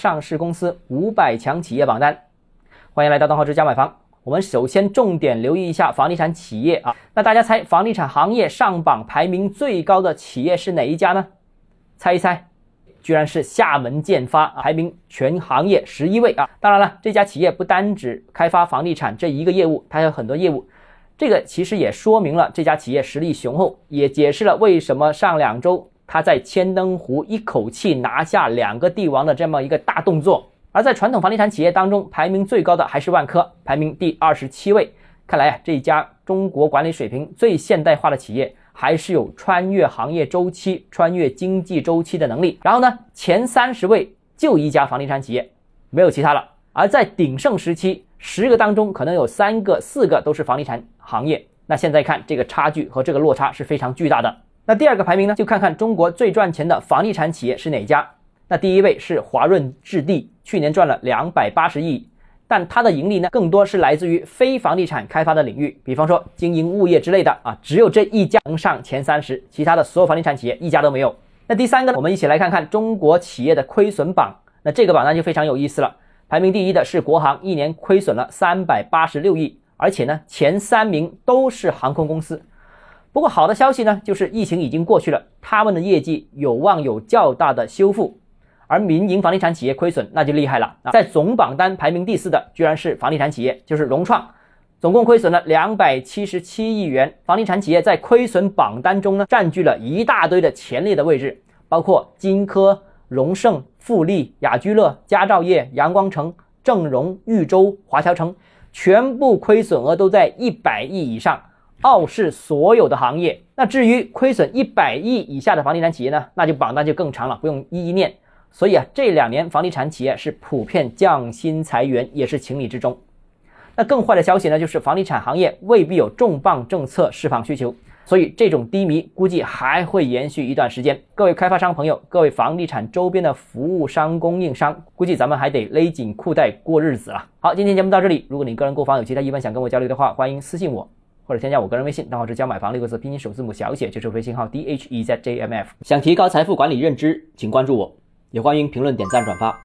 上市公司五百强企业榜单，欢迎来到东浩之家买房。我们首先重点留意一下房地产企业啊。那大家猜房地产行业上榜排名最高的企业是哪一家呢？猜一猜，居然是厦门建发，排名全行业十一位啊。当然了，这家企业不单只开发房地产这一个业务，它有很多业务。这个其实也说明了这家企业实力雄厚，也解释了为什么上两周。他在千灯湖一口气拿下两个帝王的这么一个大动作，而在传统房地产企业当中，排名最高的还是万科，排名第二十七位。看来啊，这一家中国管理水平最现代化的企业，还是有穿越行业周期、穿越经济周期的能力。然后呢，前三十位就一家房地产企业，没有其他了。而在鼎盛时期，十个当中可能有三个、四个都是房地产行业。那现在看这个差距和这个落差是非常巨大的。那第二个排名呢，就看看中国最赚钱的房地产企业是哪家。那第一位是华润置地，去年赚了两百八十亿，但它的盈利呢，更多是来自于非房地产开发的领域，比方说经营物业之类的啊，只有这一家能上前三十，其他的所有房地产企业一家都没有。那第三个呢，我们一起来看看中国企业的亏损榜。那这个榜单就非常有意思了，排名第一的是国航，一年亏损了三百八十六亿，而且呢，前三名都是航空公司。不过好的消息呢，就是疫情已经过去了，他们的业绩有望有较大的修复。而民营房地产企业亏损那就厉害了啊，在总榜单排名第四的居然是房地产企业，就是融创，总共亏损了两百七十七亿元。房地产企业在亏损榜单中呢，占据了一大堆的前列的位置，包括金科、荣盛、富力、雅居乐、佳兆业、阳光城、正荣、豫州、华侨城，全部亏损额都在一百亿以上。傲视所有的行业。那至于亏损一百亿以下的房地产企业呢？那就榜单就更长了，不用一一念。所以啊，这两年房地产企业是普遍降薪裁员，也是情理之中。那更坏的消息呢，就是房地产行业未必有重磅政策释放需求，所以这种低迷估计还会延续一段时间。各位开发商朋友，各位房地产周边的服务商、供应商，估计咱们还得勒紧裤带过日子了。好，今天节目到这里。如果你个人购房有其他疑问想跟我交流的话，欢迎私信我。或者添加我个人微信，账号是教买房六个字拼音首字母小写，就是微信号 d h e z j m f。想提高财富管理认知，请关注我，也欢迎评论、点赞、转发。